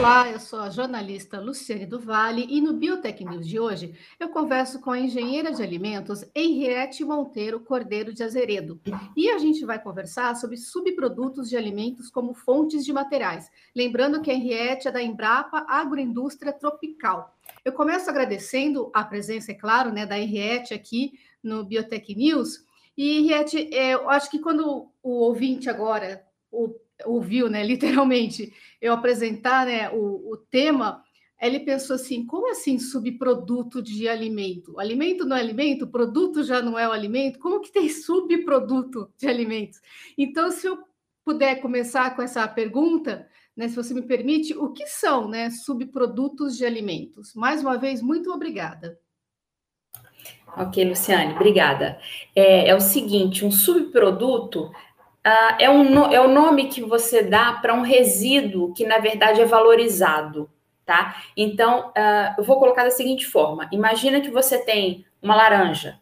Olá, eu sou a jornalista Luciane do Vale e no Biotech News de hoje eu converso com a engenheira de alimentos Henriette Monteiro Cordeiro de Azeredo. E a gente vai conversar sobre subprodutos de alimentos como fontes de materiais. Lembrando que a Henriette é da Embrapa Agroindústria Tropical. Eu começo agradecendo a presença, é claro, né, da Henriette aqui no Biotech News. E, Henriette, é, eu acho que quando o ouvinte agora, o ouviu, né, literalmente, eu apresentar né, o, o tema, ele pensou assim: como assim subproduto de alimento? Alimento não é alimento, produto já não é o alimento, como que tem subproduto de alimentos? Então, se eu puder começar com essa pergunta, né, se você me permite, o que são né, subprodutos de alimentos? Mais uma vez, muito obrigada. Ok, Luciane, obrigada. É, é o seguinte: um subproduto Uh, é, um, é o nome que você dá para um resíduo que, na verdade, é valorizado, tá? Então, uh, eu vou colocar da seguinte forma: imagina que você tem uma laranja,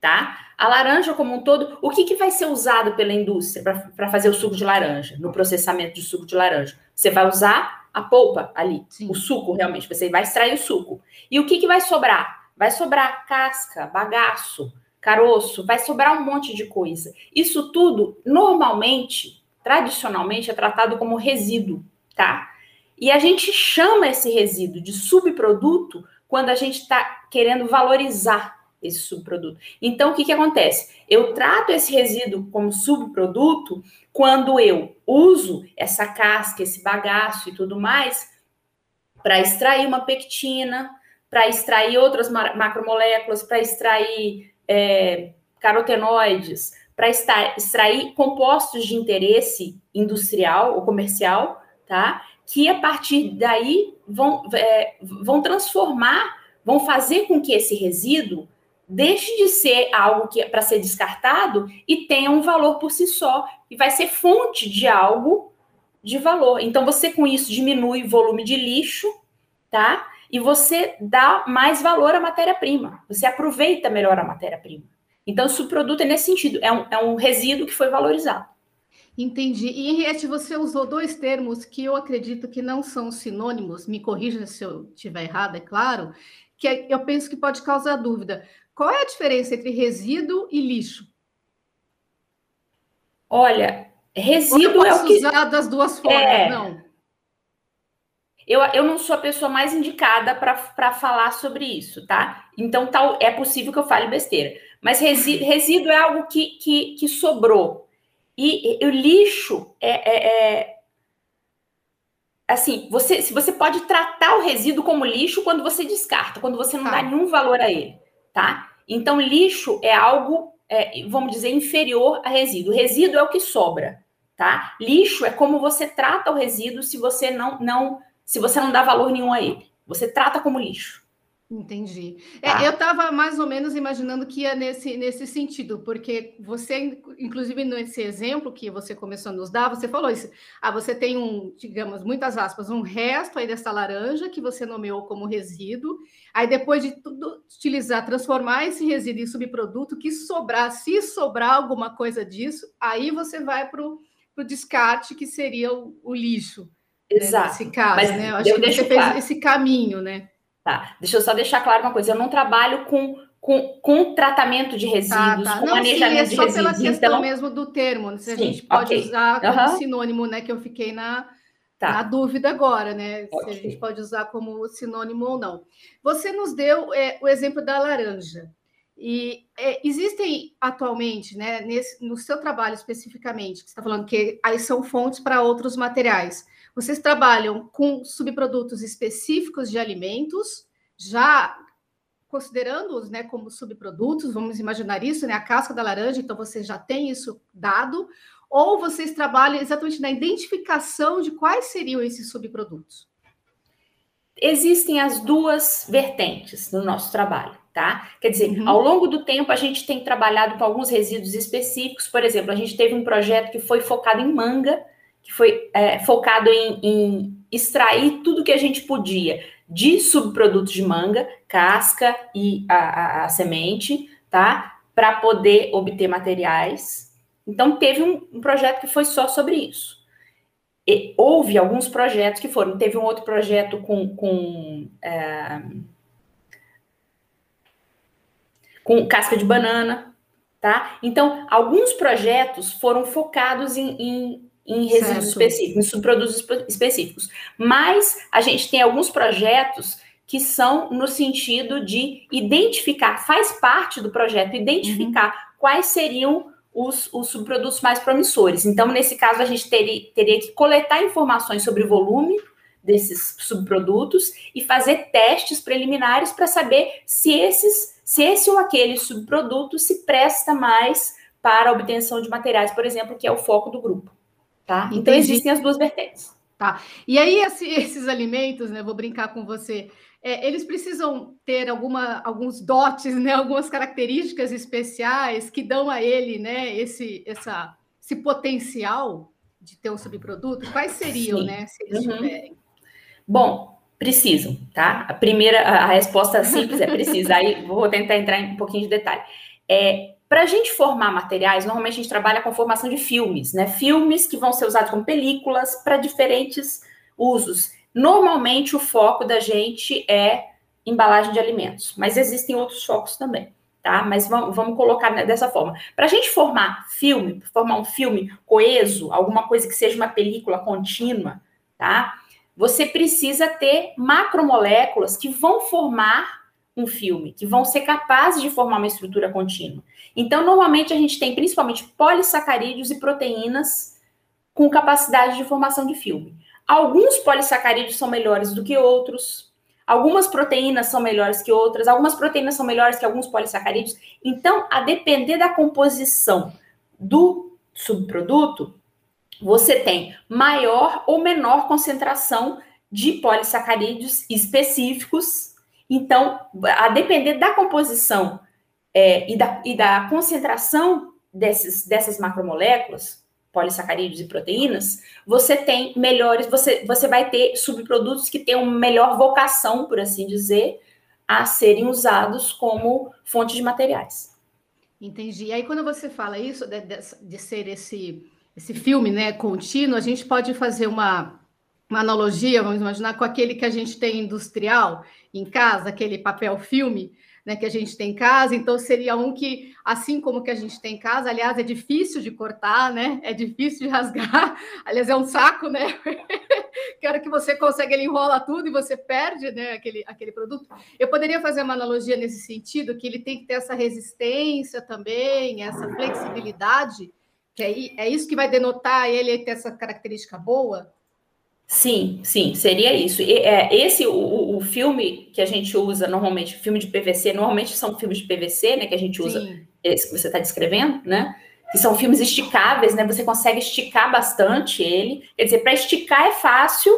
tá? A laranja, como um todo, o que, que vai ser usado pela indústria para fazer o suco de laranja, no processamento de suco de laranja? Você vai usar a polpa ali, Sim. o suco realmente, você vai extrair o suco. E o que, que vai sobrar? Vai sobrar casca, bagaço, caroço, vai sobrar um monte de coisa. Isso tudo, normalmente, tradicionalmente, é tratado como resíduo, tá? E a gente chama esse resíduo de subproduto quando a gente está querendo valorizar esse subproduto. Então, o que, que acontece? Eu trato esse resíduo como subproduto quando eu uso essa casca, esse bagaço e tudo mais para extrair uma pectina, para extrair outras macromoléculas, para extrair é, carotenoides, para extrair compostos de interesse industrial ou comercial, tá? Que a partir daí vão, é, vão transformar, vão fazer com que esse resíduo deixe de ser algo que é para ser descartado e tenha um valor por si só e vai ser fonte de algo de valor. Então você com isso diminui o volume de lixo, tá? E você dá mais valor à matéria-prima, você aproveita melhor a matéria-prima. Então, o subproduto é nesse sentido, é um, é um resíduo que foi valorizado. Entendi. E Henriette, você usou dois termos que eu acredito que não são sinônimos, me corrija se eu estiver errado, é claro, que é, eu penso que pode causar dúvida. Qual é a diferença entre resíduo e lixo? Olha, resíduo é o que usar das duas formas, é... não. Eu, eu não sou a pessoa mais indicada para falar sobre isso, tá? Então, tal, é possível que eu fale besteira. Mas resíduo, resíduo é algo que, que, que sobrou. E, e, o lixo é, é, é, assim, você, se você pode tratar o resíduo como lixo quando você descarta, quando você não tá. dá nenhum valor a ele, tá? Então, lixo é algo, é, vamos dizer, inferior a resíduo. Resíduo é o que sobra, tá? Lixo é como você trata o resíduo se você não, não se você não dá valor nenhum a ele. Você trata como lixo. Entendi. É, tá? É, eu estava mais ou menos imaginando que ia nesse, nesse sentido, porque você, inclusive nesse exemplo que você começou a nos dar, você falou isso. Ah, você tem um, digamos, muitas aspas, um resto aí dessa laranja que você nomeou como resíduo. Aí depois de tudo utilizar, transformar esse resíduo em subproduto, que sobrar, se sobrar alguma coisa disso, aí você vai para o descarte, que seria o, o lixo. Né, Exato. Nesse caso, Mas né? Eu acho eu que você claro. fez esse caminho, né? Tá. Deixa eu só deixar claro uma coisa. Eu não trabalho com, com, com tratamento de resíduos, tá, tá. com não, manejamento sim, é só de resíduos. pela questão então... mesmo do termo. Né? Se sim, a gente pode okay. usar como uhum. sinônimo, né? Que eu fiquei na, tá. na dúvida agora, né? Okay. Se a gente pode usar como sinônimo ou não. Você nos deu é, o exemplo da laranja. E é, existem atualmente, né, nesse, no seu trabalho especificamente, que você está falando que aí são fontes para outros materiais. Vocês trabalham com subprodutos específicos de alimentos, já considerando-os né, como subprodutos, vamos imaginar isso, né, a casca da laranja, então você já tem isso dado, ou vocês trabalham exatamente na identificação de quais seriam esses subprodutos? Existem as duas vertentes no nosso trabalho, tá? Quer dizer, uhum. ao longo do tempo a gente tem trabalhado com alguns resíduos específicos, por exemplo, a gente teve um projeto que foi focado em manga, que foi é, focado em, em, extrair tudo que a gente podia de subprodutos de manga, casca e a, a, a semente, tá? Para poder obter materiais. Então, teve um, um, projeto que foi só sobre isso. E houve alguns projetos que foram. Teve um outro projeto com, com, é, com casca de banana, tá? Então, alguns projetos foram focados em, em em resíduos certo. específicos, em subprodutos específicos. Mas a gente tem alguns projetos que são no sentido de identificar, faz parte do projeto, identificar uhum. quais seriam os, os, subprodutos mais promissores. Então, nesse caso, a gente teria, teria que coletar informações sobre o volume desses subprodutos e fazer testes preliminares para saber se esses, se esse ou aquele subproduto se presta mais para a obtenção de materiais, por exemplo, que é o foco do grupo. Tá? Então existem as duas vertentes. Tá. E aí esse, esses alimentos, né? Vou brincar com você. É, eles precisam ter alguma, alguns dotes, né? Algumas características especiais que dão a ele, né? Esse, essa, esse potencial de ter um subproduto. Quais seriam, Sim. né? Se eles uhum. tiverem? Bom, precisam, tá? A primeira, a resposta simples é precisa. Aí vou tentar entrar em um pouquinho de detalhe. É, para a gente formar materiais, normalmente a gente trabalha com formação de filmes, né? Filmes que vão ser usados como películas para diferentes usos. Normalmente o foco da gente é embalagem de alimentos, mas existem outros focos também, tá? Mas vamos, vamos colocar dessa forma. Para a gente formar filme, formar um filme coeso, alguma coisa que seja uma película contínua, tá? Você precisa ter macromoléculas que vão formar um filme, que vão ser capazes de formar uma estrutura contínua. Então, normalmente a gente tem principalmente polissacarídeos e proteínas com capacidade de formação de filme. Alguns polissacarídeos são melhores do que outros, algumas proteínas são melhores que outras, algumas proteínas são melhores que alguns polissacarídeos. Então, a depender da composição do subproduto, você tem maior ou menor concentração de polissacarídeos específicos então, a depender da composição é, e, da, e da concentração desses, dessas macromoléculas, polissacarídeos e proteínas, você tem melhores, você, você vai ter subprodutos que tenham melhor vocação, por assim dizer, a serem usados como fonte de materiais. Entendi. E aí, quando você fala isso, de, de, de ser esse, esse filme né, contínuo, a gente pode fazer uma, uma analogia, vamos imaginar, com aquele que a gente tem industrial em casa, aquele papel filme, né, que a gente tem em casa, então seria um que, assim como que a gente tem em casa, aliás, é difícil de cortar, né? É difícil de rasgar, aliás, é um saco, né? que que você consegue, ele enrola tudo e você perde né, aquele, aquele produto. Eu poderia fazer uma analogia nesse sentido, que ele tem que ter essa resistência também, essa flexibilidade, que é, é isso que vai denotar ele ter essa característica boa. Sim, sim, seria isso. E, é, esse, o, o filme que a gente usa normalmente, filme de PVC, normalmente são filmes de PVC, né, que a gente usa, sim. esse que você está descrevendo, né? Que são filmes esticáveis, né? Você consegue esticar bastante ele. Quer dizer, para esticar é fácil,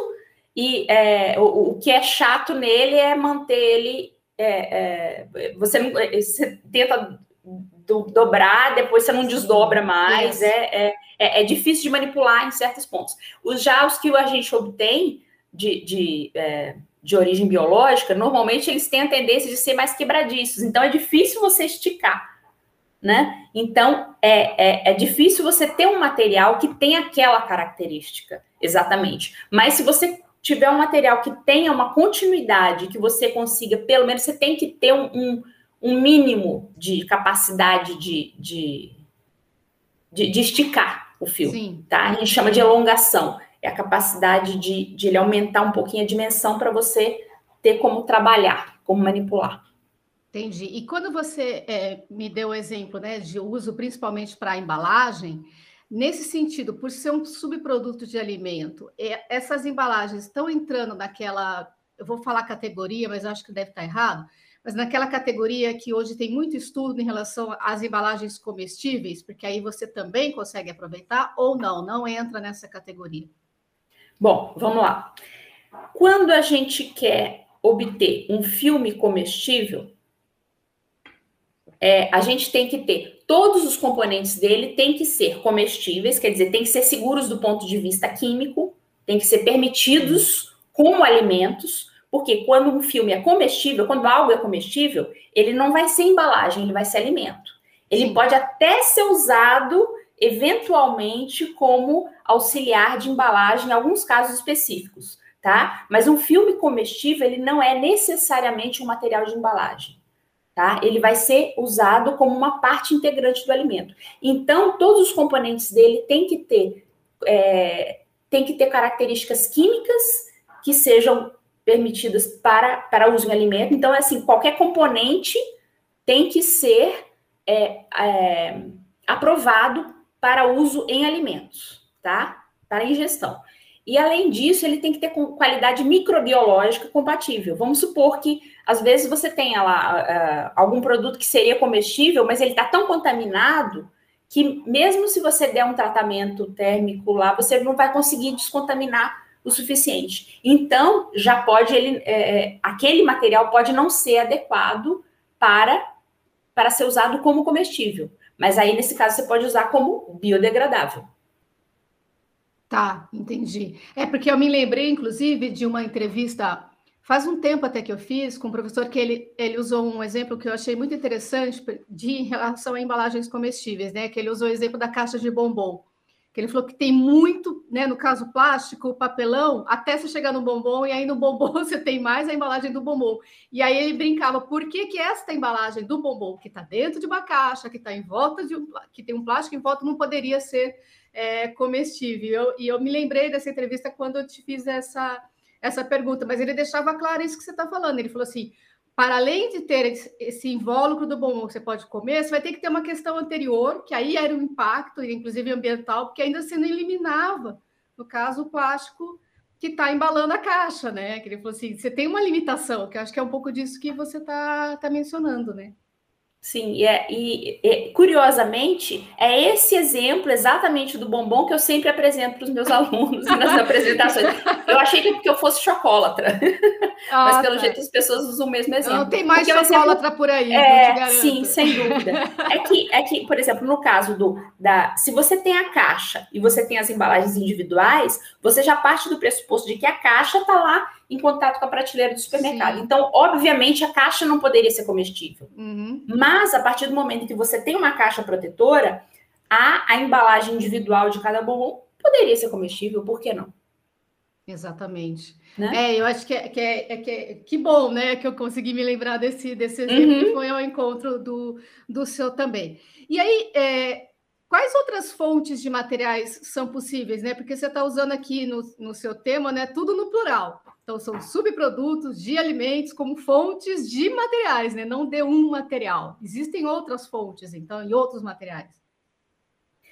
e é, o, o, que é chato nele é manter ele. É, é, você, não, você tenta do, dobrar, depois você não desdobra mais. É, é, é, é, difícil de manipular em certos pontos. Os, já os que a gente obtém de, de, é, de origem biológica, normalmente eles têm a tendência de ser mais quebradiços. Então é difícil você esticar. Né? Então é, é, é difícil você ter um material que tem aquela característica, exatamente. Mas se você tiver um material que tenha uma continuidade, que você consiga, pelo menos você tem que ter um, um um mínimo de capacidade de, de, de, de esticar o fio, Sim. tá? A gente chama de elongação, é a capacidade de, de ele aumentar um pouquinho a dimensão para você ter como trabalhar, como manipular. Entendi. E quando você é, me deu o exemplo né, de uso principalmente para embalagem, nesse sentido, por ser um subproduto de alimento, é, essas embalagens estão entrando naquela, eu vou falar categoria, mas acho que deve estar errado, mas naquela categoria que hoje tem muito estudo em relação às embalagens comestíveis, porque aí você também consegue aproveitar ou não, não entra nessa categoria. Bom, vamos lá. Quando a gente quer obter um filme comestível, é, a gente tem que ter todos os componentes dele têm que ser comestíveis, quer dizer, tem que ser seguros do ponto de vista químico, tem que ser permitidos como alimentos, porque quando um filme é comestível, quando algo é comestível, ele não vai ser embalagem, ele vai ser alimento. Ele Sim. pode até ser usado eventualmente como auxiliar de embalagem em alguns casos específicos, tá? Mas um filme comestível, ele não é necessariamente um material de embalagem, tá? Ele vai ser usado como uma parte integrante do alimento. Então, todos os componentes dele têm que ter, é, tem que ter características químicas que sejam permitidas para, para uso em alimento. Então, é assim, qualquer componente tem que ser é, é, aprovado para uso em alimentos, tá? Para ingestão. E além disso, ele tem que ter qualidade microbiológica compatível. Vamos supor que às vezes você tenha lá uh, algum produto que seria comestível, mas ele está tão contaminado que mesmo se você der um tratamento térmico lá, você não vai conseguir descontaminar o suficiente. Então, já pode ele, é, aquele material pode não ser adequado para para ser usado como comestível. Mas aí, nesse caso, você pode usar como biodegradável. Tá, entendi. É porque eu me lembrei, inclusive, de uma entrevista faz um tempo até que eu fiz com um professor que ele, ele usou um exemplo que eu achei muito interessante de em relação a embalagens comestíveis, né? Que ele usou o exemplo da caixa de bombom que ele falou que tem muito, né, no caso plástico, papelão, até você chegar no bombom, e aí no bombom você tem mais a embalagem do bombom. E aí ele brincava, por que, que esta embalagem do bombom, que está dentro de uma caixa, que está em volta de um, que tem um plástico em volta, não poderia ser é, comestível? E eu me lembrei dessa entrevista quando eu te fiz essa, essa pergunta, mas ele deixava claro isso que você está falando. Ele falou assim: para além de ter esse invólucro do que você pode comer, você vai ter que ter uma questão anterior, que aí era um impacto, inclusive ambiental, porque ainda você não eliminava, no caso, o plástico que está embalando a caixa, né? Que ele falou assim, você tem uma limitação, que acho que é um pouco disso que você está tá mencionando, né? Sim, e, é, e, e, curiosamente, é esse exemplo exatamente do bombom que eu sempre apresento para os meus alunos nas apresentações. Eu achei que porque eu fosse chocolatra, ah, mas pelo tá. jeito as pessoas usam o mesmo exemplo. Não tem mais porque chocolatra por aí, é, Sim, sem dúvida. É que, é que, por exemplo, no caso do da, se você tem a caixa e você tem as embalagens individuais, você já parte do pressuposto de que a caixa está lá em contato com a prateleira do supermercado. Sim. Então, obviamente, a caixa não poderia ser comestível. Uhum. Mas, a partir do momento que você tem uma caixa protetora, a, a embalagem individual de cada bombom poderia ser comestível, por que não? Exatamente. Né? É, eu acho que é, que é, é, que é, que bom, né, que eu consegui me lembrar desse, desse exemplo uhum. que foi ao encontro do, do seu também. E aí, é, Quais outras fontes de materiais são possíveis, né? Porque você está usando aqui no, no seu tema, né? Tudo no plural. Então, são subprodutos de alimentos como fontes de materiais, né? Não de um material. Existem outras fontes, então, e outros materiais.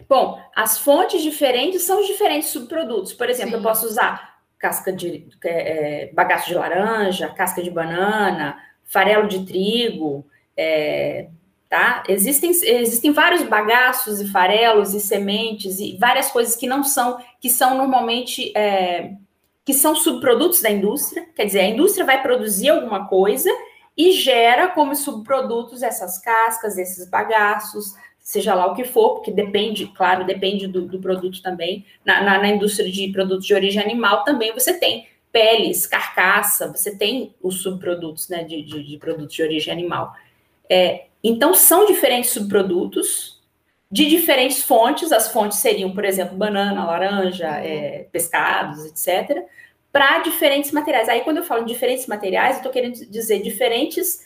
Bom, as fontes diferentes são os diferentes subprodutos. Por exemplo, Sim. eu posso usar casca de é, é, bagaço de laranja, casca de banana, farelo de trigo, é, tá? Existem, existem vários bagaços e farelos e sementes e várias coisas que não são, que são normalmente, é, que são subprodutos da indústria, quer dizer, a indústria vai produzir alguma coisa e gera como subprodutos essas cascas, esses bagaços, seja lá o que for, porque depende, claro, depende do, do produto também. Na, na, na, indústria de produtos de origem animal também você tem peles, carcaça, você tem os subprodutos né, de, de, de produtos de origem animal. É, então, são diferentes subprodutos de diferentes fontes. As fontes seriam, por exemplo, banana, laranja, uhum. é, pescados, etc., para diferentes materiais. Aí, quando eu falo diferentes materiais, eu estou querendo dizer diferentes,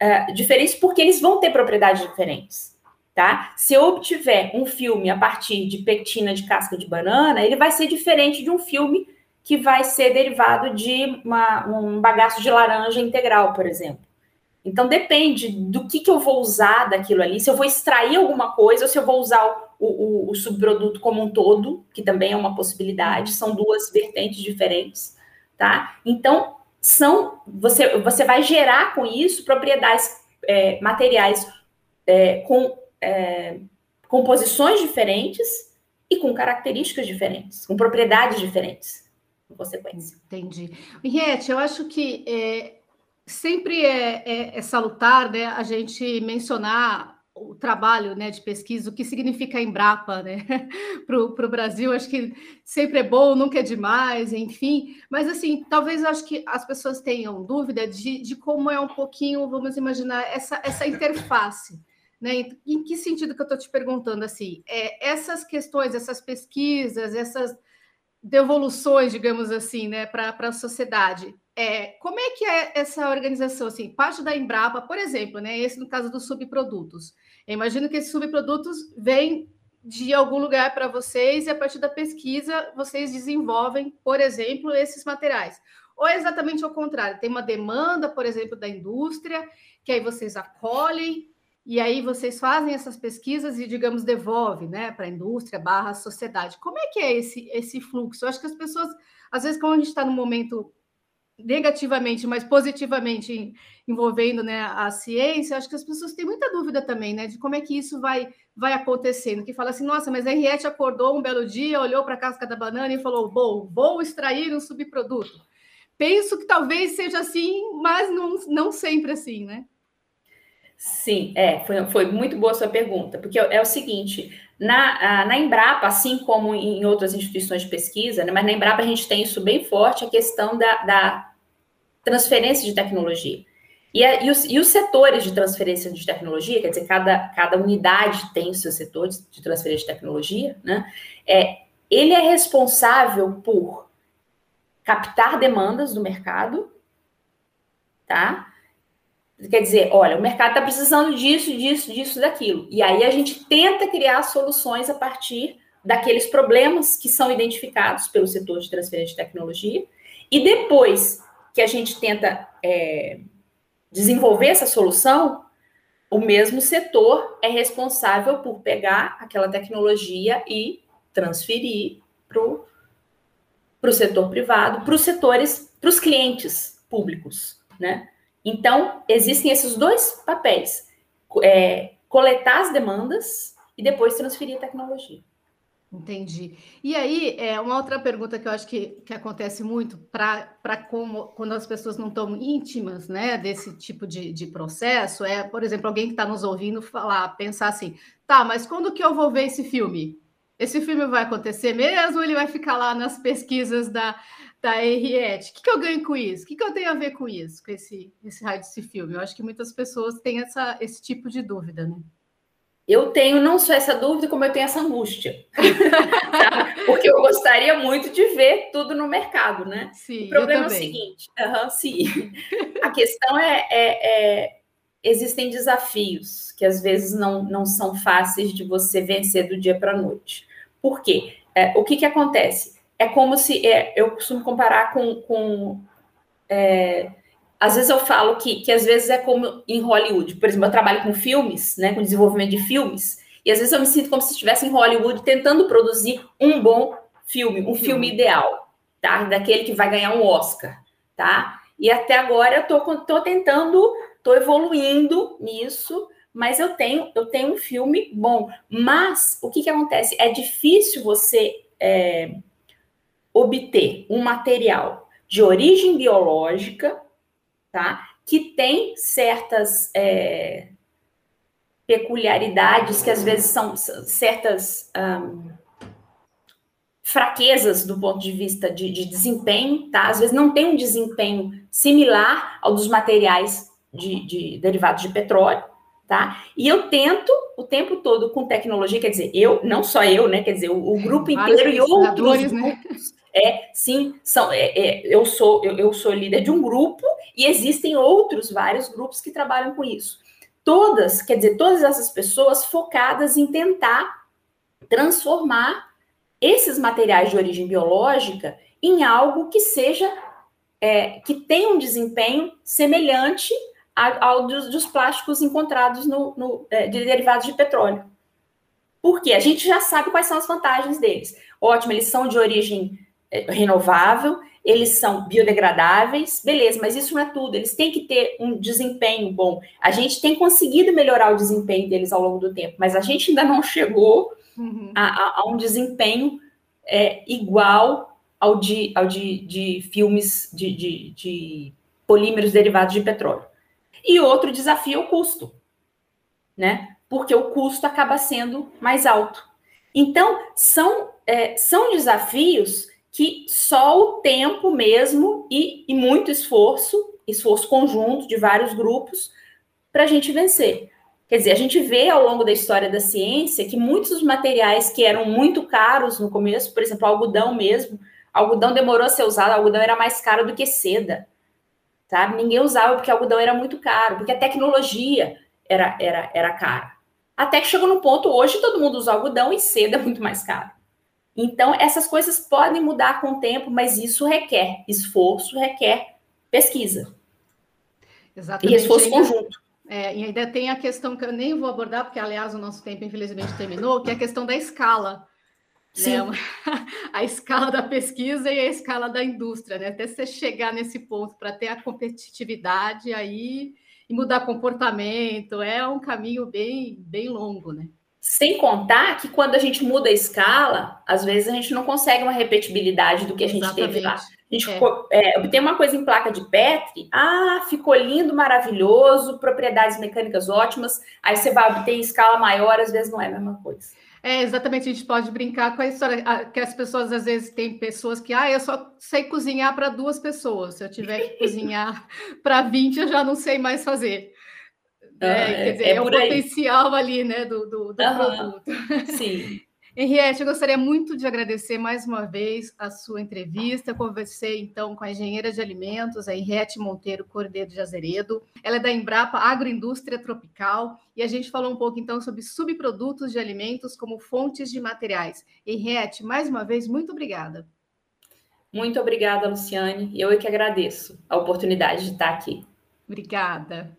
uh, diferentes porque eles vão ter propriedades diferentes. Tá? Se eu obtiver um filme a partir de pectina de casca de banana, ele vai ser diferente de um filme que vai ser derivado de uma, um bagaço de laranja integral, por exemplo. Então depende do que, que eu vou usar daquilo ali, se eu vou extrair alguma coisa ou se eu vou usar o, o, o subproduto como um todo, que também é uma possibilidade, são duas vertentes diferentes, tá? Então são você, você vai gerar com isso propriedades é, materiais é, com é, composições diferentes e com características diferentes, com propriedades diferentes, em consequência. Entendi. Henriette, eu acho que é, sempre é, é, é, salutar né, a gente mencionar o trabalho né, de pesquisa, o que significa Embrapa né, para o Brasil. Acho que sempre é bom, nunca é demais, enfim. Mas, assim, talvez acho que as pessoas tenham dúvida de, de como é um pouquinho, vamos imaginar, essa, essa interface. Né? Em, que sentido que eu estou te perguntando assim? É, essas questões, essas pesquisas, essas devoluções, digamos assim, né, para a sociedade, é, como é que é essa organização? Assim, parte da Embrapa, por exemplo, né? Esse no caso dos subprodutos. Eu imagino que esses subprodutos vêm de algum lugar para vocês e a partir da pesquisa vocês desenvolvem, por exemplo, esses materiais. Ou é exatamente ao contrário, tem uma demanda, por exemplo, da indústria, que aí vocês acolhem e aí vocês fazem essas pesquisas e, digamos, devolvem né, para a indústria barra sociedade. Como é que é esse, esse fluxo? Eu acho que as pessoas, às vezes, quando a gente está num momento negativamente, mas positivamente envolvendo né, a ciência, acho que as pessoas têm muita dúvida também, né, de como é que isso vai, vai acontecendo. Que fala assim, nossa, mas a Henriette acordou um belo dia, olhou para a casca da banana e falou, vou, vou extrair um subproduto. Penso que talvez seja assim, mas não, não sempre assim, né? Sim, é, foi, foi muito boa a sua pergunta, porque é o seguinte, na, na Embrapa, assim como em outras instituições de pesquisa, né, mas na Embrapa a gente tem isso bem forte, a questão da, da transferência de tecnologia. E, a, e, os, e, os, setores de transferência de tecnologia, quer dizer, cada, cada unidade tem o seu setor de, de transferência de tecnologia, né? É, ele é responsável por captar demandas do mercado, tá? Quer dizer, olha, o mercado está precisando disso, disso, disso, daquilo. E aí a gente tenta criar soluções a partir daqueles problemas que são identificados pelo setor de transferência de tecnologia. E depois que a gente tenta é, desenvolver essa solução, o mesmo setor é responsável por pegar aquela tecnologia e transferir para o setor privado, para os setores, para os clientes públicos, né? Então, existem esses dois papéis: é, coletar as demandas e depois transferir a tecnologia. Entendi. E aí, é, uma outra pergunta que eu acho que, que acontece muito para quando as pessoas não estão íntimas né, desse tipo de, de processo é, por exemplo, alguém que está nos ouvindo falar, pensar assim, tá, mas quando que eu vou ver esse filme? Esse filme vai acontecer mesmo ele vai ficar lá nas pesquisas da, da Henriette. O que, que eu ganho com isso? O que, que eu tenho a ver com isso, com esse, esse raio desse filme? Eu acho que muitas pessoas têm essa, esse tipo de dúvida, né? Eu tenho não só essa dúvida, como eu tenho essa angústia. Porque eu gostaria muito de ver tudo no mercado, né? Sim, o problema é o seguinte: uh sim. a questão é, é, é, Existem desafios que às vezes não, não são fáceis de você vencer do dia para a noite. Por quê? É, o que, que acontece? É como se é, eu costumo comparar com, com é, às vezes eu falo que, que às vezes é como em Hollywood, por exemplo, eu trabalho com filmes, né, com desenvolvimento de filmes, e às vezes eu me sinto como se estivesse em Hollywood tentando produzir um bom filme, um filme ideal, tá? Daquele que vai ganhar um Oscar, tá? E até agora eu tô, tô tentando, tô evoluindo nisso, mas eu tenho, eu tenho um filme bom. Mas o que que acontece? É difícil você é, obter um material de origem biológica, tá? Que tem certas é, peculiaridades que às vezes são certas um, fraquezas do ponto de vista de, de, desempenho, tá? Às vezes não tem um desempenho similar ao dos materiais de, de derivados de petróleo, tá? E eu tento o tempo todo com tecnologia, quer dizer, eu, não só eu, né? Quer dizer, o, o grupo inteiro e outros né? grupos, é, sim, são, é, é, eu, sou, eu, eu sou líder de um grupo e existem outros, vários grupos que trabalham com isso. Todas, quer dizer, todas essas pessoas focadas em tentar transformar esses materiais de origem biológica em algo que seja, é, que tenha um desempenho semelhante ao dos, dos plásticos encontrados no, no é, de derivados de petróleo. Porque a gente já sabe quais são as vantagens deles. Ótimo, eles são de origem renovável, eles são biodegradáveis, beleza, mas isso não é tudo, eles têm que ter um desempenho bom. A gente tem conseguido melhorar o desempenho deles ao longo do tempo, mas a gente ainda não chegou uhum. a, a, a, um desempenho é, igual ao de, ao de, de filmes de, de, de polímeros derivados de petróleo. E outro desafio é o custo, né? porque o custo acaba sendo mais alto. Então, são, é, são desafios que só o tempo mesmo e, e muito esforço, esforço conjunto de vários grupos, para a gente vencer. Quer dizer, a gente vê ao longo da história da ciência que muitos dos materiais que eram muito caros no começo, por exemplo, algodão mesmo, algodão demorou a ser usado, algodão era mais caro do que seda. Sabe? Ninguém usava porque algodão era muito caro, porque a tecnologia era, era, era cara. Até que chegou no ponto, hoje todo mundo usa algodão e seda é muito mais caro. Então, essas coisas podem mudar com o tempo, mas isso requer esforço, requer pesquisa. Exatamente. E esforço conjunto. É, e ainda tem a questão que eu nem vou abordar, porque, aliás, o nosso tempo, infelizmente, terminou, que é a questão da escala. Né? A escala da pesquisa e a escala da indústria, né? Até você chegar nesse ponto para ter a competitividade aí e mudar comportamento, é um caminho bem, bem longo, né? Sem contar que quando a gente muda a escala, às vezes a gente não consegue uma repetibilidade do que a gente Exatamente. teve lá. A gente é. É, obtém uma coisa em placa de Petri, ah, ficou lindo, maravilhoso, propriedades mecânicas ótimas, aí você vai obter em escala maior, às vezes não é a mesma coisa. É, exatamente, a gente pode brincar com a história que as pessoas, às vezes, têm pessoas que, ah, eu só sei cozinhar para duas pessoas, se eu tiver que cozinhar para 20, eu já não sei mais fazer. É, quer dizer, é, é o potencial ali, né, do, do, do uhum. produto. Sim. Henriette, eu gostaria muito de agradecer mais uma vez a sua entrevista. Conversei então com a engenheira de alimentos, a Henriette Monteiro Cordeiro de Azeredo. Ela é da Embrapa Agroindústria Tropical e a gente falou um pouco então sobre subprodutos de alimentos como fontes de materiais. Henriette, mais uma vez, muito obrigada. Muito obrigada, Luciane. Eu é que agradeço a oportunidade de estar aqui. Obrigada.